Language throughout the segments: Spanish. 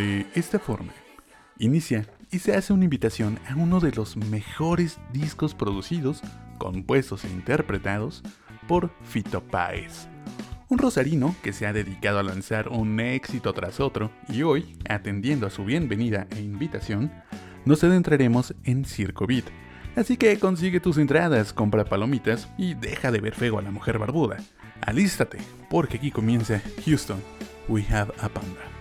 De esta forma, inicia y se hace una invitación a uno de los mejores discos producidos, compuestos e interpretados por Fito Páez. Un rosarino que se ha dedicado a lanzar un éxito tras otro y hoy, atendiendo a su bienvenida e invitación, nos adentraremos en Circo Beat. Así que consigue tus entradas, compra palomitas y deja de ver feo a la mujer barbuda. Alístate, porque aquí comienza Houston, We Have a Panda.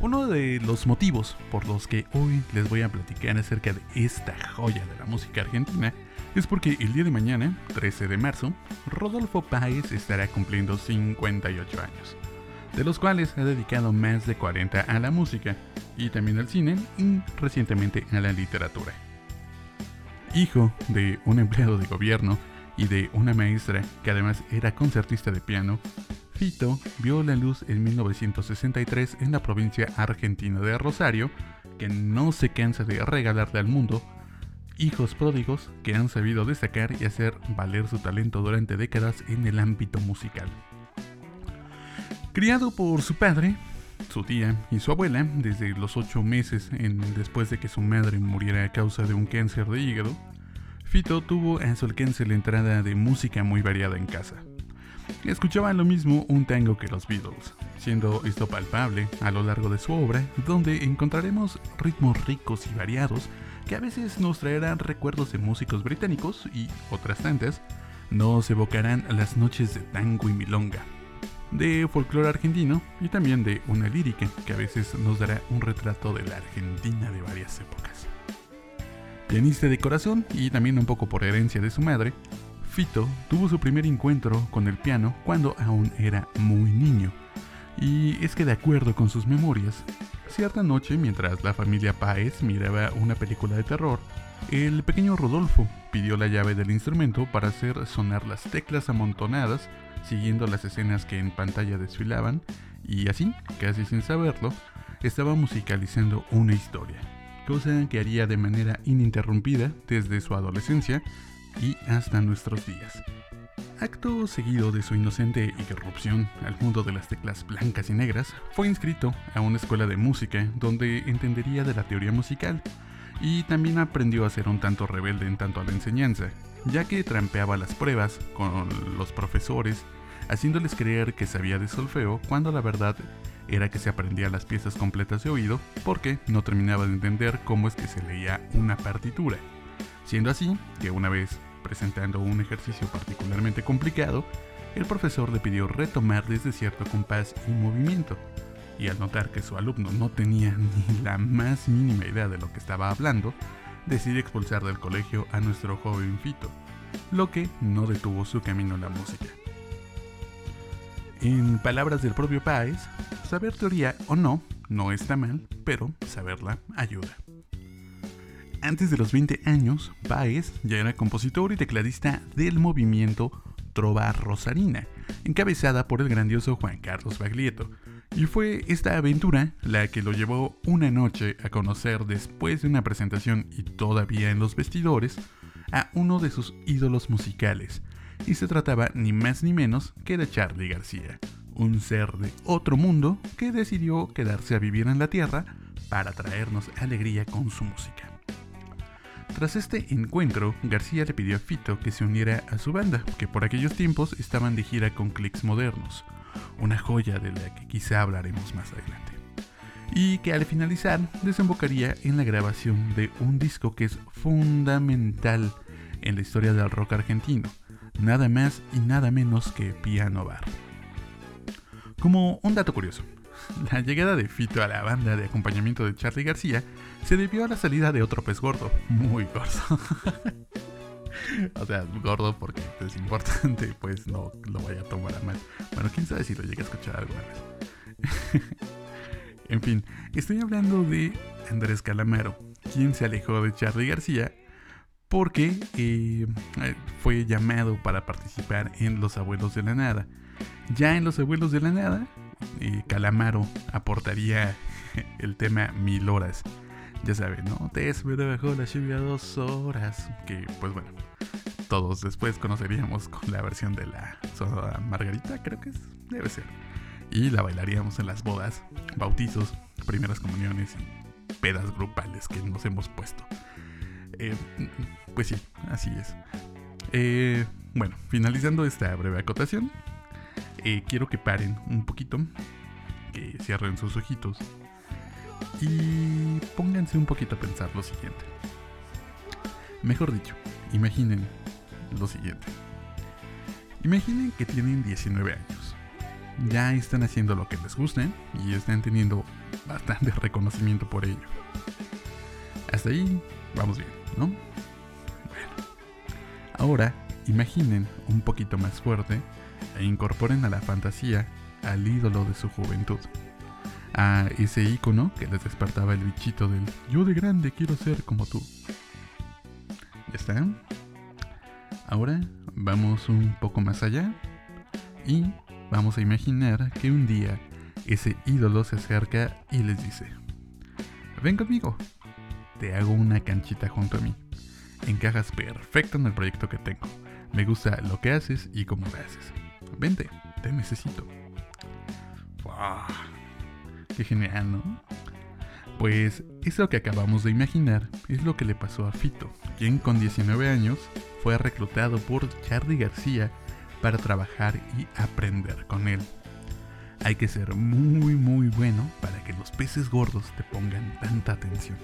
Uno de los motivos por los que hoy les voy a platicar acerca de esta joya de la música argentina es porque el día de mañana, 13 de marzo, Rodolfo Páez estará cumpliendo 58 años, de los cuales ha dedicado más de 40 a la música y también al cine y recientemente a la literatura. Hijo de un empleado de gobierno y de una maestra que además era concertista de piano, Fito vio la luz en 1963 en la provincia argentina de Rosario, que no se cansa de regalarle al mundo hijos pródigos que han sabido destacar y hacer valer su talento durante décadas en el ámbito musical. Criado por su padre, su tía y su abuela desde los ocho meses después de que su madre muriera a causa de un cáncer de hígado, Fito tuvo a su alcance la entrada de música muy variada en casa. Escuchaba lo mismo un tango que los Beatles, siendo esto palpable a lo largo de su obra, donde encontraremos ritmos ricos y variados que a veces nos traerán recuerdos de músicos británicos y otras tantas nos evocarán las noches de tango y milonga, de folclore argentino y también de una lírica que a veces nos dará un retrato de la Argentina de varias épocas. Pianista de corazón y también un poco por herencia de su madre, Fito tuvo su primer encuentro con el piano cuando aún era muy niño. Y es que de acuerdo con sus memorias, cierta noche mientras la familia Páez miraba una película de terror, el pequeño Rodolfo pidió la llave del instrumento para hacer sonar las teclas amontonadas siguiendo las escenas que en pantalla desfilaban y así, casi sin saberlo, estaba musicalizando una historia, cosa que haría de manera ininterrumpida desde su adolescencia y hasta nuestros días. Acto seguido de su inocente irrupción al mundo de las teclas blancas y negras, fue inscrito a una escuela de música donde entendería de la teoría musical y también aprendió a ser un tanto rebelde en tanto a la enseñanza, ya que trampeaba las pruebas con los profesores, haciéndoles creer que sabía de solfeo cuando la verdad era que se aprendía las piezas completas de oído porque no terminaba de entender cómo es que se leía una partitura. Siendo así que una vez presentando un ejercicio particularmente complicado, el profesor le pidió retomar desde cierto compás y movimiento, y al notar que su alumno no tenía ni la más mínima idea de lo que estaba hablando, decide expulsar del colegio a nuestro joven Fito, lo que no detuvo su camino en la música. En palabras del propio Páez, saber teoría o no no está mal, pero saberla ayuda. Antes de los 20 años, Páez ya era compositor y tecladista del movimiento Trova Rosarina, encabezada por el grandioso Juan Carlos Baglietto. Y fue esta aventura la que lo llevó una noche a conocer después de una presentación y todavía en los vestidores a uno de sus ídolos musicales. Y se trataba ni más ni menos que de Charlie García, un ser de otro mundo que decidió quedarse a vivir en la Tierra para traernos alegría con su música. Tras este encuentro, García le pidió a Fito que se uniera a su banda, que por aquellos tiempos estaban de gira con Clicks Modernos, una joya de la que quizá hablaremos más adelante. Y que al finalizar desembocaría en la grabación de un disco que es fundamental en la historia del rock argentino, nada más y nada menos que Piano Bar. Como un dato curioso, la llegada de Fito a la banda de acompañamiento de Charlie García se debió a la salida de otro pez gordo, muy gordo. o sea, gordo porque es importante, pues no lo vaya a tomar a mal. Bueno, quién sabe si lo llega a escuchar alguna vez. en fin, estoy hablando de Andrés Calamaro, quien se alejó de Charlie García porque eh, fue llamado para participar en Los Abuelos de la Nada. Ya en Los Abuelos de la Nada, y Calamaro aportaría el tema Mil Horas. Ya saben, ¿no? Te espero bajo la lluvia dos horas. Que, pues bueno, todos después conoceríamos con la versión de la soda margarita, creo que es, debe ser. Y la bailaríamos en las bodas, bautizos, primeras comuniones pedas grupales que nos hemos puesto. Eh, pues sí, así es. Eh, bueno, finalizando esta breve acotación, eh, quiero que paren un poquito, que cierren sus ojitos y pónganse un poquito a pensar lo siguiente. Mejor dicho, imaginen lo siguiente. Imaginen que tienen 19 años. Ya están haciendo lo que les guste y están teniendo bastante reconocimiento por ello. Hasta ahí vamos bien, ¿no? Bueno. Ahora, imaginen un poquito más fuerte e incorporen a la fantasía al ídolo de su juventud. A ese icono que les despertaba el bichito del yo de grande quiero ser como tú. ¿Ya está? Ahora vamos un poco más allá y vamos a imaginar que un día ese ídolo se acerca y les dice, ven conmigo, te hago una canchita junto a mí. Encajas perfecto en el proyecto que tengo. Me gusta lo que haces y cómo lo haces. Vente, te necesito. ¡Wow! ¡Qué genial, ¿no? Pues eso que acabamos de imaginar es lo que le pasó a Fito, quien con 19 años fue reclutado por Charlie García para trabajar y aprender con él. Hay que ser muy muy bueno para que los peces gordos te pongan tanta atención.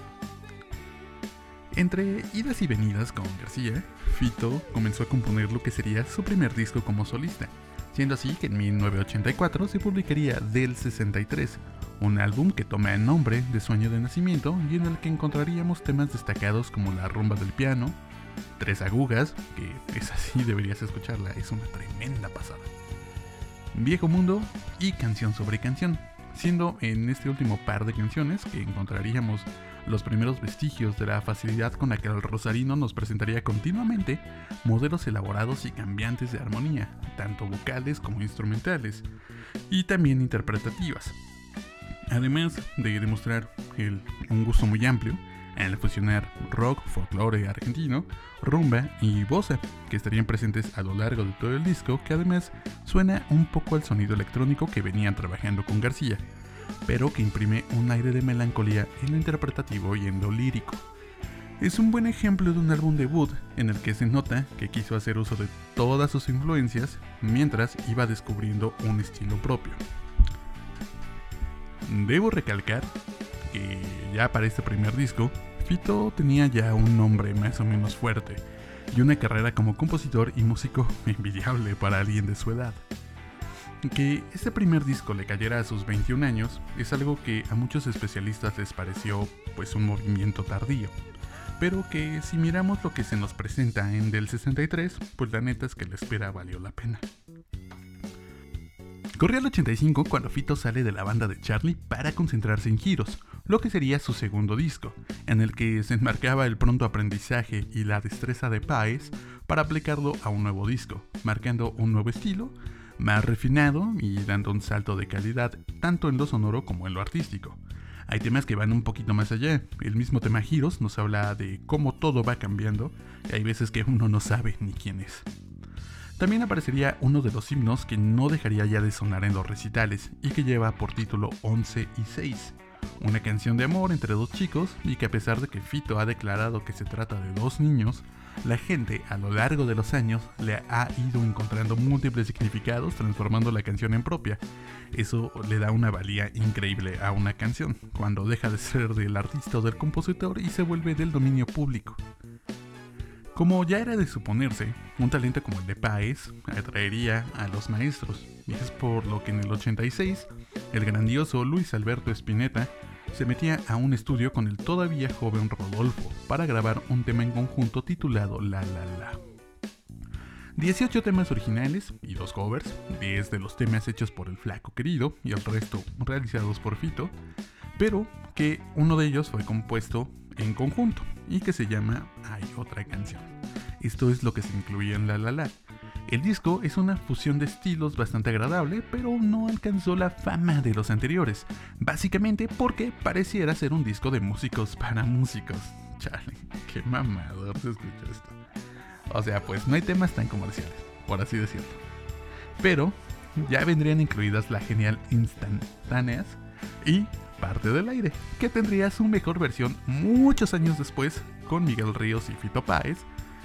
Entre idas y venidas con García, Fito comenzó a componer lo que sería su primer disco como solista, siendo así que en 1984 se publicaría Del 63, un álbum que toma el nombre de su año de nacimiento y en el que encontraríamos temas destacados como La rumba del piano, Tres agujas, que es así, deberías escucharla, es una tremenda pasada. Viejo Mundo y Canción sobre Canción, siendo en este último par de canciones que encontraríamos los primeros vestigios de la facilidad con la que el rosarino nos presentaría continuamente modelos elaborados y cambiantes de armonía, tanto vocales como instrumentales, y también interpretativas. Además de demostrar un gusto muy amplio al fusionar rock, folclore argentino, rumba y bossa, que estarían presentes a lo largo de todo el disco, que además suena un poco al sonido electrónico que venían trabajando con García, pero que imprime un aire de melancolía en lo interpretativo y en lo lírico. Es un buen ejemplo de un álbum debut en el que se nota que quiso hacer uso de todas sus influencias mientras iba descubriendo un estilo propio. Debo recalcar que ya para este primer disco, Fito tenía ya un nombre más o menos fuerte y una carrera como compositor y músico envidiable para alguien de su edad. Que este primer disco le cayera a sus 21 años es algo que a muchos especialistas les pareció pues un movimiento tardío, pero que si miramos lo que se nos presenta en Del 63, pues la neta es que la espera valió la pena. Corría el 85 cuando Fito sale de la banda de Charlie para concentrarse en Giros, lo que sería su segundo disco, en el que se enmarcaba el pronto aprendizaje y la destreza de Paez para aplicarlo a un nuevo disco, marcando un nuevo estilo, más refinado y dando un salto de calidad tanto en lo sonoro como en lo artístico. Hay temas que van un poquito más allá. El mismo tema Giros nos habla de cómo todo va cambiando y hay veces que uno no sabe ni quién es. También aparecería uno de los himnos que no dejaría ya de sonar en los recitales y que lleva por título 11 y 6. Una canción de amor entre dos chicos y que a pesar de que Fito ha declarado que se trata de dos niños, la gente a lo largo de los años le ha ido encontrando múltiples significados transformando la canción en propia. Eso le da una valía increíble a una canción, cuando deja de ser del artista o del compositor y se vuelve del dominio público. Como ya era de suponerse, un talento como el de Páez atraería a los maestros, y es por lo que en el 86 el grandioso Luis Alberto Spinetta se metía a un estudio con el todavía joven Rodolfo para grabar un tema en conjunto titulado La La La. 18 temas originales y dos covers, 10 de los temas hechos por el flaco querido y el resto realizados por Fito, pero que uno de ellos fue compuesto en conjunto y que se llama Hay otra canción. Esto es lo que se incluía en La La La. El disco es una fusión de estilos bastante agradable, pero no alcanzó la fama de los anteriores, básicamente porque pareciera ser un disco de músicos para músicos. Chale, qué mamador se escucha esto. O sea, pues no hay temas tan comerciales, por así decirlo. Pero ya vendrían incluidas la genial instantáneas y parte del aire, que tendría su mejor versión muchos años después con Miguel Ríos y Fito Páez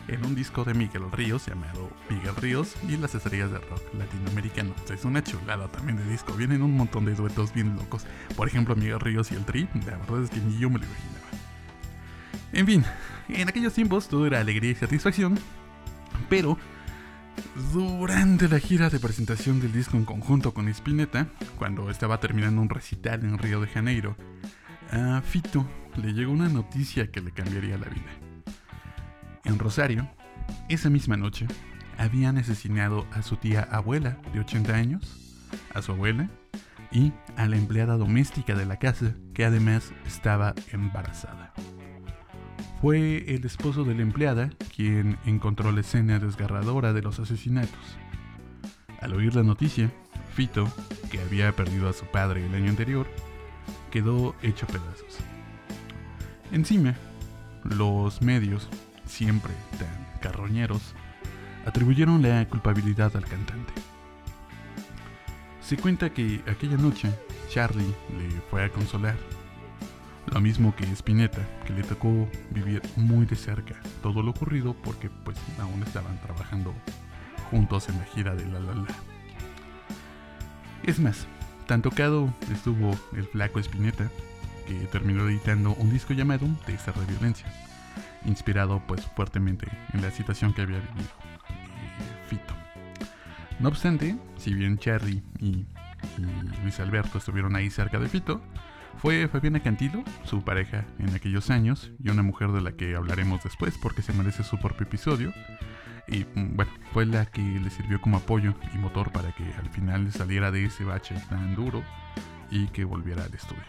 en un disco de Miguel Ríos llamado Miguel Ríos y las estrellas de rock latinoamericano. es una chulada también de disco. Vienen un montón de duetos bien locos. Por ejemplo, Miguel Ríos y el Tri. La verdad es que ni yo me lo imaginaba. En fin, en aquellos tiempos todo era alegría y satisfacción. Pero durante la gira de presentación del disco en conjunto con Spinetta, cuando estaba terminando un recital en Río de Janeiro, a Fito le llegó una noticia que le cambiaría la vida. En Rosario, esa misma noche, habían asesinado a su tía abuela de 80 años, a su abuela y a la empleada doméstica de la casa que además estaba embarazada. Fue el esposo de la empleada quien encontró la escena desgarradora de los asesinatos. Al oír la noticia, Fito, que había perdido a su padre el año anterior, quedó hecho pedazos. Encima, los medios siempre tan carroñeros, atribuyeron la culpabilidad al cantante. Se cuenta que aquella noche Charlie le fue a consolar, lo mismo que Spinetta, que le tocó vivir muy de cerca todo lo ocurrido porque pues aún estaban trabajando juntos en la gira de La La La. Es más, tan tocado estuvo el flaco Spinetta que terminó editando un disco llamado Testa de Violencia inspirado pues fuertemente en la situación que había vivido eh, Fito. No obstante, si bien Cherry y, Luis Alberto estuvieron ahí cerca de Fito, fue Fabiana Cantilo, su pareja en aquellos años, y una mujer de la que hablaremos después porque se merece su propio episodio. Y mm, bueno, fue la que le sirvió como apoyo y motor para que al final saliera de ese bache tan duro y que volviera al estudio.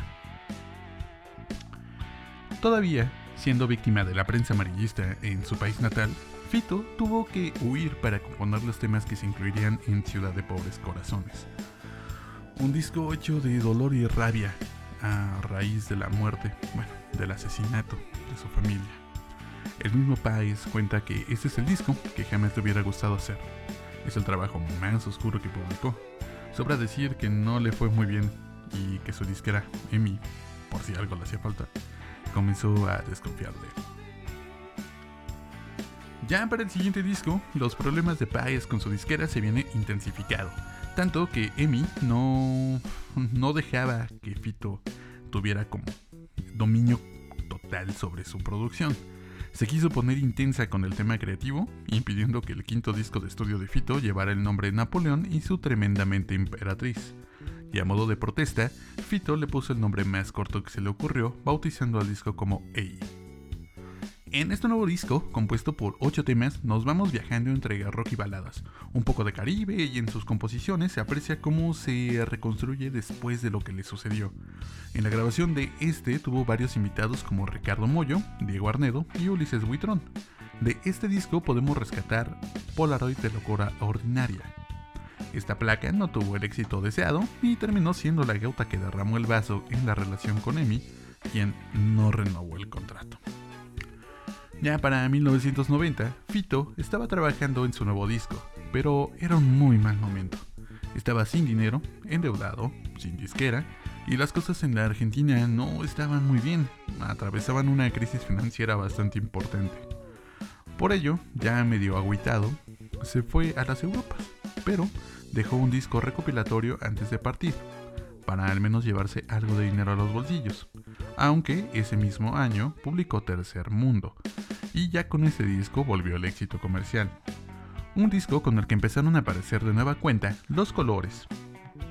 Todavía Siendo víctima de la prensa amarillista en su país natal, Fito tuvo que huir para componer los temas que se incluirían en Ciudad de Pobres Corazones. Un disco hecho de dolor y rabia a raíz de la muerte, bueno, del asesinato de su familia. El mismo país cuenta que este es el disco que jamás le hubiera gustado hacer. Es el trabajo más oscuro que publicó. Sobra decir que no le fue muy bien y que su disquera, Emi, por si algo le hacía falta, comenzó a desconfiar de él. Ya para el siguiente disco, los problemas de Páez con su disquera se vienen intensificado, tanto que Emi no, no dejaba que Fito tuviera como dominio total sobre su producción. Se quiso poner intensa con el tema creativo, impidiendo que el quinto disco de estudio de Fito llevara el nombre Napoleón y su tremendamente emperatriz y a modo de protesta, Fito le puso el nombre más corto que se le ocurrió, bautizando al disco como EI. En este nuevo disco, compuesto por 8 temas, nos vamos viajando entre rock y baladas, un poco de Caribe y en sus composiciones se aprecia cómo se reconstruye después de lo que le sucedió. En la grabación de este tuvo varios invitados como Ricardo Mollo, Diego Arnedo y Ulises Buitrón. De este disco podemos rescatar Polaroid de locura ordinaria, esta placa no tuvo el éxito deseado y terminó siendo la gota que derramó el vaso en la relación con Emi, quien no renovó el contrato. Ya para 1990, Fito estaba trabajando en su nuevo disco, pero era un muy mal momento. Estaba sin dinero, endeudado, sin disquera, y las cosas en la Argentina no estaban muy bien, atravesaban una crisis financiera bastante importante. Por ello, ya medio agüitado, se fue a las Europas, pero dejó un disco recopilatorio antes de partir, para al menos llevarse algo de dinero a los bolsillos, aunque ese mismo año publicó Tercer Mundo, y ya con ese disco volvió el éxito comercial. Un disco con el que empezaron a aparecer de nueva cuenta los colores.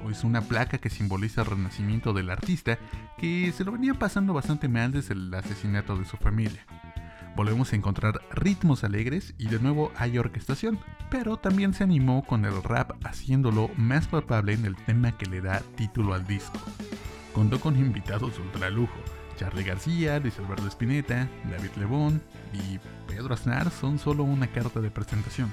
Es una placa que simboliza el renacimiento del artista que se lo venía pasando bastante mal desde el asesinato de su familia volvemos a encontrar ritmos alegres y de nuevo hay orquestación, pero también se animó con el rap haciéndolo más palpable en el tema que le da título al disco. Contó con invitados ultra lujo, Charlie García, Luis Alberto Spinetta, David Lebón y Pedro Aznar son solo una carta de presentación.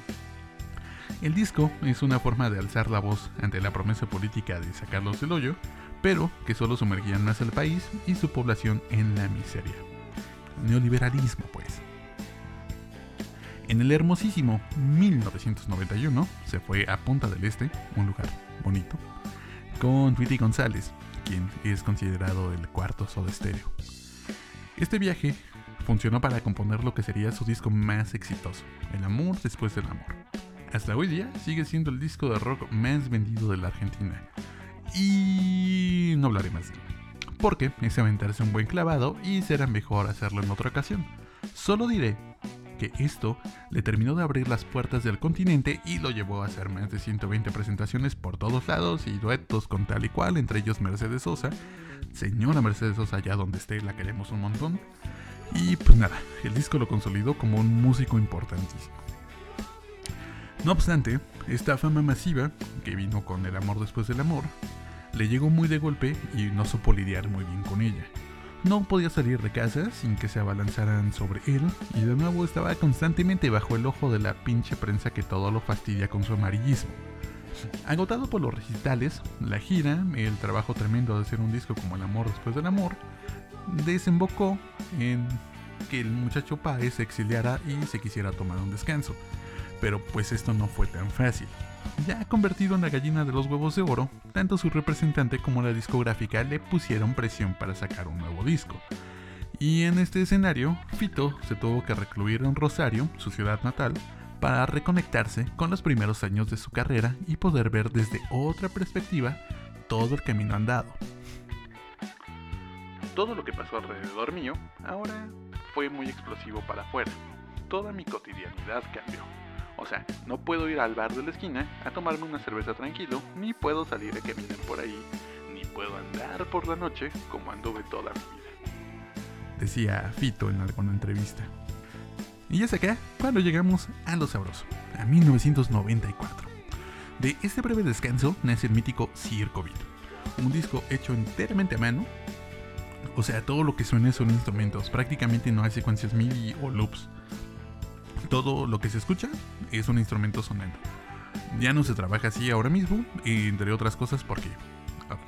El disco es una forma de alzar la voz ante la promesa política de sacarlos del hoyo, pero que solo sumergían más al país y su población en la miseria neoliberalismo, pues. En el hermosísimo 1991 se fue a Punta del Este, un lugar bonito, con Tweety González, quien es considerado el cuarto Soda Stereo. Este viaje funcionó para componer lo que sería su disco más exitoso, El amor después del amor. Hasta hoy día sigue siendo el disco de rock más vendido de la Argentina. Y no hablaré más de él, porque es aventarse un buen clavado y será mejor hacerlo en otra ocasión. Solo diré que esto le terminó de abrir las puertas del continente y lo llevó a hacer más de 120 presentaciones por todos lados y duetos con tal y cual, entre ellos Mercedes Sosa. Señora Mercedes Sosa, allá donde esté, la queremos un montón. Y pues nada, el disco lo consolidó como un músico importantísimo. No obstante, esta fama masiva, que vino con el amor después del amor, le llegó muy de golpe y no supo lidiar muy bien con ella. No podía salir de casa sin que se abalanzaran sobre él y de nuevo estaba constantemente bajo el ojo de la pinche prensa que todo lo fastidia con su amarillismo. Agotado por los recitales, la gira, el trabajo tremendo de hacer un disco como El amor después del amor, desembocó en que el muchacho Páez se exiliara y se quisiera tomar un descanso. Pero pues esto no fue tan fácil. Ya convertido en la gallina de los huevos de oro, tanto su representante como la discográfica le pusieron presión para sacar un nuevo disco. Y en este escenario, Fito se tuvo que recluir en Rosario, su ciudad natal, para reconectarse con los primeros años de su carrera y poder ver desde otra perspectiva todo el camino andado. Todo lo que pasó alrededor mío ahora fue muy explosivo para afuera. Toda mi cotidianidad cambió. O sea, no puedo ir al bar de la esquina a tomarme una cerveza tranquilo, ni puedo salir a caminar por ahí, ni puedo andar por la noche como anduve toda mi vida. Decía Fito en alguna entrevista. Y sé acá cuando llegamos a lo sabroso, a 1994. De este breve descanso nace el mítico Circo Beat, un disco hecho enteramente a mano. O sea, todo lo que suena son instrumentos, prácticamente no hay secuencias MIDI o loops todo lo que se escucha es un instrumento sonando. Ya no se trabaja así ahora mismo, entre otras cosas porque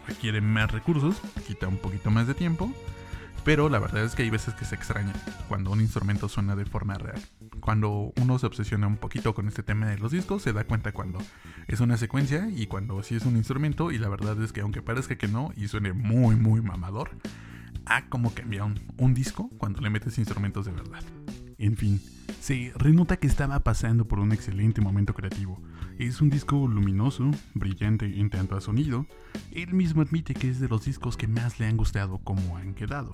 requiere más recursos, quita un poquito más de tiempo, pero la verdad es que hay veces que se extraña cuando un instrumento suena de forma real. Cuando uno se obsesiona un poquito con este tema de los discos, se da cuenta cuando es una secuencia y cuando sí es un instrumento, y la verdad es que aunque parezca que no y suene muy muy mamador, a como cambia un disco cuando le metes instrumentos de verdad. En fin, se renota que estaba pasando por un excelente momento creativo. Es un disco luminoso, brillante en tanto a sonido. Él mismo admite que es de los discos que más le han gustado como han quedado.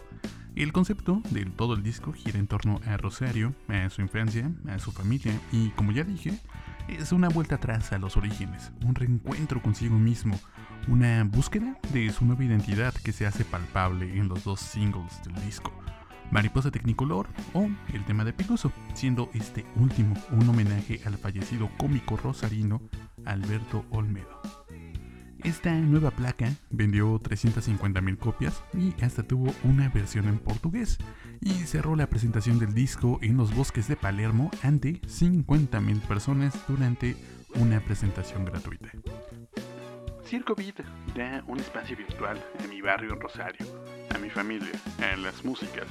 El concepto de todo el disco gira en torno a Rosario, a su infancia, a su familia y, como ya dije, es una vuelta atrás a los orígenes, un reencuentro consigo mismo, una búsqueda de su nueva identidad que se hace palpable en los dos singles del disco. Mariposa Technicolor o el tema de Picoso, siendo este último un homenaje al fallecido cómico rosarino Alberto Olmedo. Esta nueva placa vendió 350.000 copias y hasta tuvo una versión en portugués y cerró la presentación del disco en los bosques de Palermo ante 50.000 personas durante una presentación gratuita. Circo Beat da un espacio virtual a mi barrio en Rosario, a mi familia, a las músicas,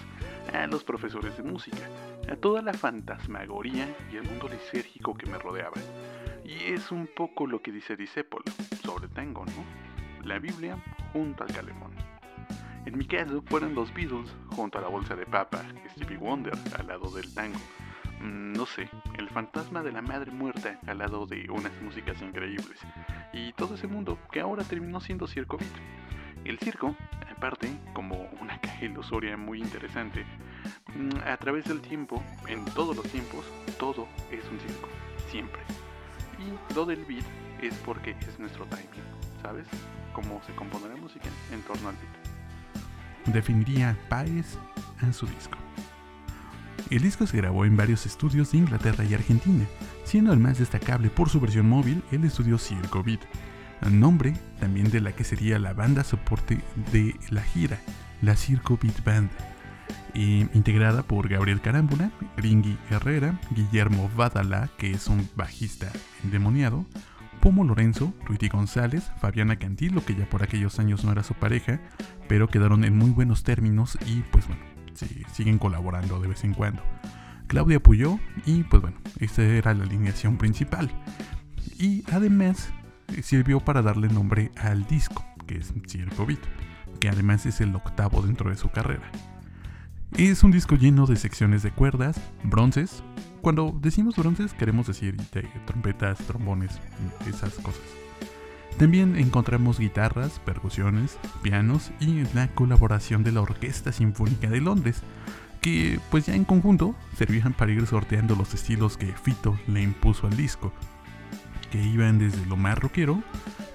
a los profesores de música, a toda la fantasmagoría y el mundo lisérgico que me rodeaba. Y es un poco lo que dice Disépolo sobre tango, ¿no? La Biblia junto al calemón. En mi caso fueron los Beatles junto a la bolsa de papa, Stevie Wonder al lado del tango. Mm, no sé, el fantasma de la madre muerta al lado de unas músicas increíbles. Y todo ese mundo que ahora terminó siendo Circo Beat. El circo, aparte, como una caja ilusoria muy interesante, mm, a través del tiempo, en todos los tiempos, todo es un circo, siempre. Y lo del beat es porque es nuestro timing, ¿sabes? Cómo se compone la música en torno al beat. Definiría Paez en su disco. El disco se grabó en varios estudios de Inglaterra y Argentina, siendo el más destacable por su versión móvil el estudio Circo Beat, nombre también de la que sería la banda soporte de la gira, la Circo Beat Band, integrada por Gabriel Carámbula, Gringy Herrera, Guillermo Badala, que es un bajista endemoniado, Pomo Lorenzo, Ruiti González, Fabiana Cantilo, que ya por aquellos años no era su pareja, pero quedaron en muy buenos términos y pues bueno, siguen colaborando de vez en cuando. Claudia Puyó y pues bueno, esta era la alineación principal. Y además sirvió para darle nombre al disco, que es Circo Beat, que además es el octavo dentro de su carrera. Es un disco lleno de secciones de cuerdas, bronces. Cuando decimos bronces queremos decir trompetas, trombones, esas cosas. También encontramos guitarras, percusiones, pianos y la colaboración de la Orquesta Sinfónica de Londres, que pues ya en conjunto servían para ir sorteando los estilos que Fito le impuso al disco, que iban desde lo más rockero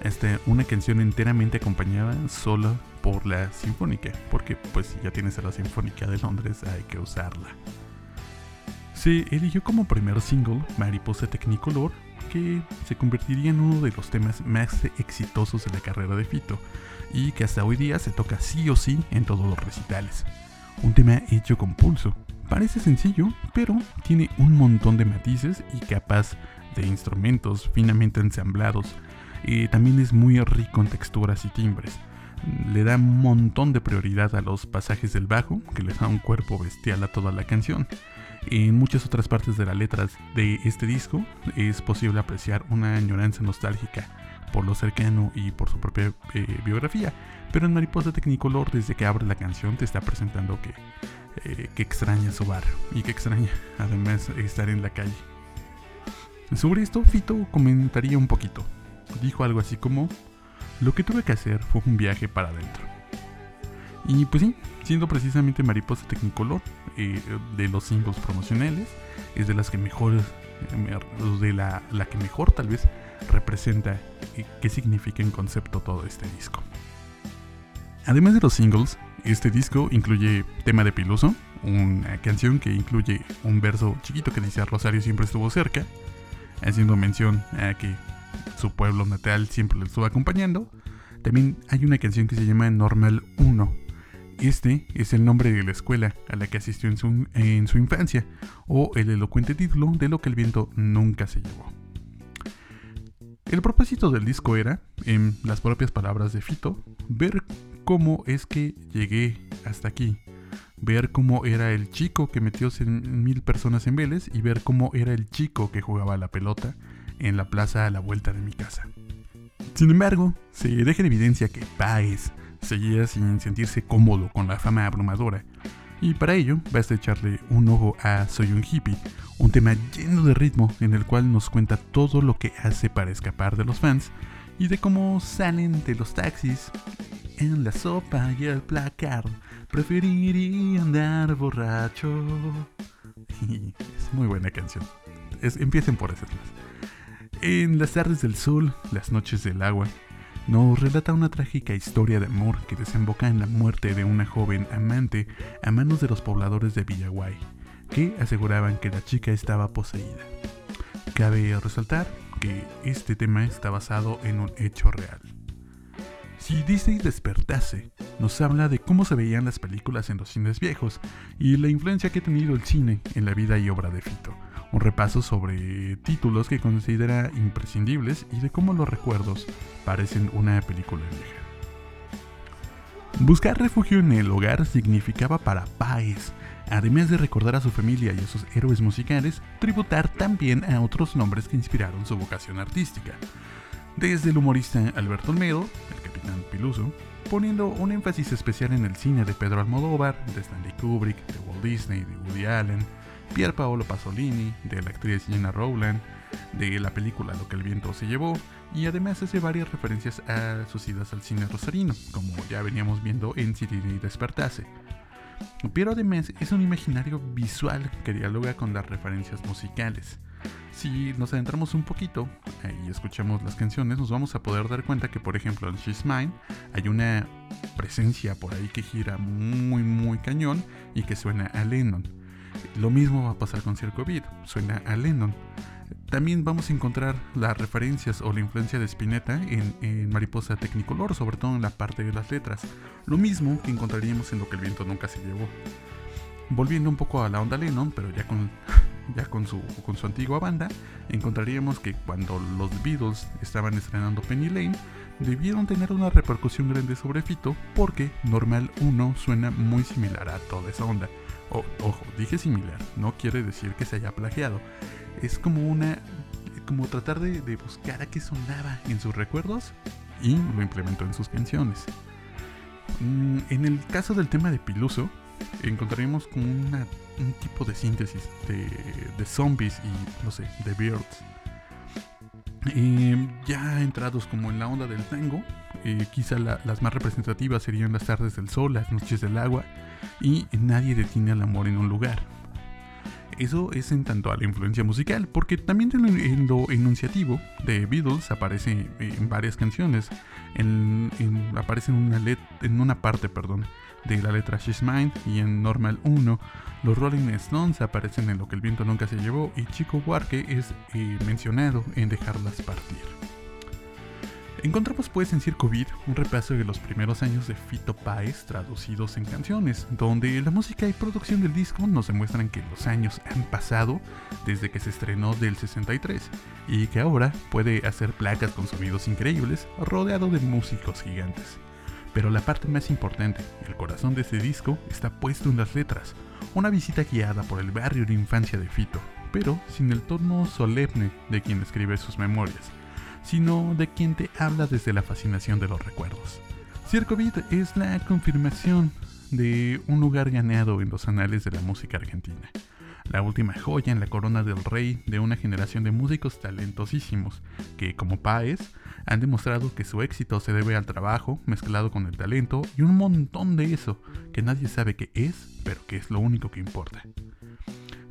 hasta una canción enteramente acompañada solo por la Sinfónica, porque pues si ya tienes a la Sinfónica de Londres hay que usarla. Se eligió como primer single Mariposa Technicolor, que se convertiría en uno de los temas más exitosos de la carrera de Fito y que hasta hoy día se toca sí o sí en todos los recitales. Un tema hecho con pulso. Parece sencillo, pero tiene un montón de matices y capas de instrumentos finamente ensamblados. Y también es muy rico en texturas y timbres. Le da un montón de prioridad a los pasajes del bajo, que le da un cuerpo bestial a toda la canción. En muchas otras partes de las letras de este disco es posible apreciar una añoranza nostálgica por lo cercano y por su propia eh, biografía, pero en Mariposa Technicolor desde que abre la canción te está presentando que, eh, que extraña su barrio y que extraña además estar en la calle. Sobre esto Fito comentaría un poquito. Dijo algo así como, lo que tuve que hacer fue un viaje para adentro. Y pues sí, siendo precisamente Mariposa Technicolor eh, de los singles promocionales, es de las que mejor, de la, que mejor tal vez representa qué significa en concepto todo este disco. Además de los singles, este disco incluye Tema de Piluso, una canción que incluye un verso chiquito que dice Rosario siempre estuvo cerca, haciendo mención a que su pueblo natal siempre le estuvo acompañando. También hay una canción que se llama Normal 1. Este es el nombre de la escuela a la que asistió en su, en su infancia, o el elocuente título de lo que el viento nunca se llevó. El propósito del disco era, en las propias palabras de Fito, ver cómo es que llegué hasta aquí. Ver cómo era el chico que metió mil personas en Vélez y ver cómo era el chico que jugaba la pelota en la plaza a la vuelta de mi casa. Sin embargo, se deja en evidencia que Páez seguía sin sentirse cómodo con la fama abrumadora y para ello basta echarle un ojo a Soy un hippie, un tema lleno de ritmo en el cual nos cuenta todo lo que hace para escapar de los fans y de cómo salen de los taxis en la sopa y el placar. Preferiría andar borracho. es muy buena canción. empiecen por esas. En las tardes del sol, las noches del agua, nos relata una trágica historia de amor que desemboca en la muerte de una joven amante a manos de los pobladores de Villaguay, que aseguraban que la chica estaba poseída. Cabe resaltar que este tema está basado en un hecho real. Si Disney despertase, nos habla de cómo se veían las películas en los cines viejos y la influencia que ha tenido el cine en la vida y obra de Fito un repaso sobre títulos que considera imprescindibles y de cómo los recuerdos parecen una película vieja. Buscar refugio en el hogar significaba para Páez, además de recordar a su familia y a sus héroes musicales, tributar también a otros nombres que inspiraron su vocación artística. Desde el humorista Alberto Olmedo, el capitán Piluso, poniendo un énfasis especial en el cine de Pedro Almodóvar, de Stanley Kubrick, de Walt Disney, de Woody Allen, Pier Paolo Pasolini, de la actriz Gina Rowland, de la película Lo que el viento se llevó, y además hace varias referencias a sus idas al cine rosarino, como ya veníamos viendo en City y Despertase. Pero además es un imaginario visual que dialoga con las referencias musicales. Si nos adentramos un poquito y escuchamos las canciones, nos vamos a poder dar cuenta que, por ejemplo, en She's Mine hay una presencia por ahí que gira muy, muy cañón y que suena a Lennon. Lo mismo va a pasar con Circo Beat, suena a Lennon. También vamos a encontrar las referencias o la influencia de Spinetta en, Mariposa Technicolor, sobre todo en la parte de las letras. Lo mismo que encontraríamos en Lo que el viento nunca se llevó. Volviendo un poco a la onda Lennon, pero ya con ya con su, con su antigua banda, encontraríamos que cuando los Beatles estaban estrenando Penny Lane, debieron tener una repercusión grande sobre Fito porque Normal 1 suena muy similar a toda esa onda. ojo, dije similar, no quiere decir que se haya plagiado. Es como una. como tratar de, buscar a qué sonaba en sus recuerdos y lo implementó en sus canciones. Mm, en el caso del tema de Piluso, encontraríamos como una, un tipo de síntesis de, de zombies y, no sé, de birds ya entrados como en la onda del tango, eh, quizá las más representativas serían las tardes del sol, las noches del agua y nadie detiene al amor en un lugar. Eso es en tanto a la influencia musical, porque también en lo enunciativo de Beatles aparece en varias canciones. aparece en una, en una parte perdón, de la letra She's Mine y en Normal 1 los Rolling Stones aparecen en Lo que el viento nunca se llevó y Chico Buarque es eh, mencionado en Dejarlas partir. Encontramos pues en Circo Beat un repaso de los primeros años de Fito Páez traducidos en canciones, donde la música y producción del disco nos demuestran que los años han pasado desde que se estrenó del 63 y que ahora puede hacer placas con sonidos increíbles rodeado de músicos gigantes. Pero la parte más importante, el corazón de este disco, está puesto en las letras. Una visita guiada por el barrio de infancia de Fito, pero sin el tono solemne de quien escribe sus memorias, sino de quien te habla desde la fascinación de los recuerdos. Circo Beat es la confirmación de un lugar ganado en los anales de la música argentina. La última joya en la corona del rey de una generación de músicos talentosísimos que, como Páez, han demostrado que su éxito se debe al trabajo mezclado con el talento y un montón de eso que nadie sabe qué es, pero que es lo único que importa.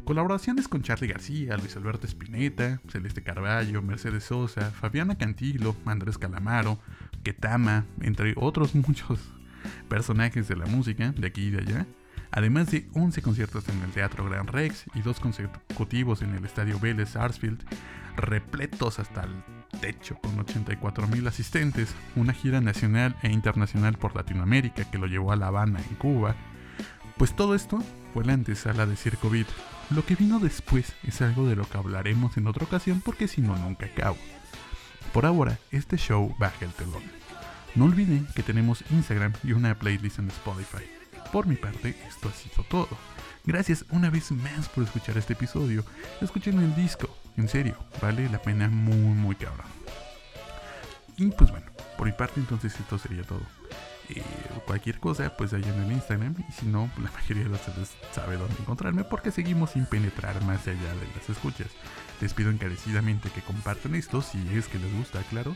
Colaboraciones con Charlie García, Luis Alberto Spinetta, Celeste Carballo, Mercedes Sosa, Fabiana Cantilo, Andrés Calamaro, Ketama, entre otros muchos personajes de la música de aquí y de allá, además de 11 conciertos en el Teatro Gran Rex y dos consecutivos en el Estadio Vélez Sarsfield, repletos hasta el techo con 84.000 asistentes, una gira nacional e internacional por Latinoamérica que lo llevó a La Habana en Cuba. Pues todo esto fue la antesala de Circo Beat. Lo que vino después es algo de lo que hablaremos en otra ocasión porque si no nunca acabo. Por ahora, este show baja el telón. No olviden que tenemos Instagram y una playlist en Spotify. Por mi parte, esto ha sido todo. Gracias una vez más por escuchar este episodio. Escuchen el disco, en serio, vale la pena muy, muy cabrón. Y pues bueno, por mi parte entonces esto sería todo. Eh, cualquier cosa, pues ahí en el Instagram. Y si no, la mayoría de ustedes sabe dónde encontrarme porque seguimos sin penetrar más allá de las escuchas. Les pido encarecidamente que compartan esto si es que les gusta, claro.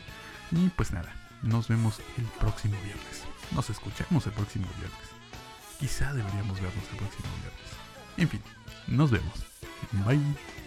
Y pues nada, nos vemos el próximo viernes. Nos escuchamos el próximo viernes. Quizá deberíamos vernos el próximo viernes. En fin, nos vemos. Bye.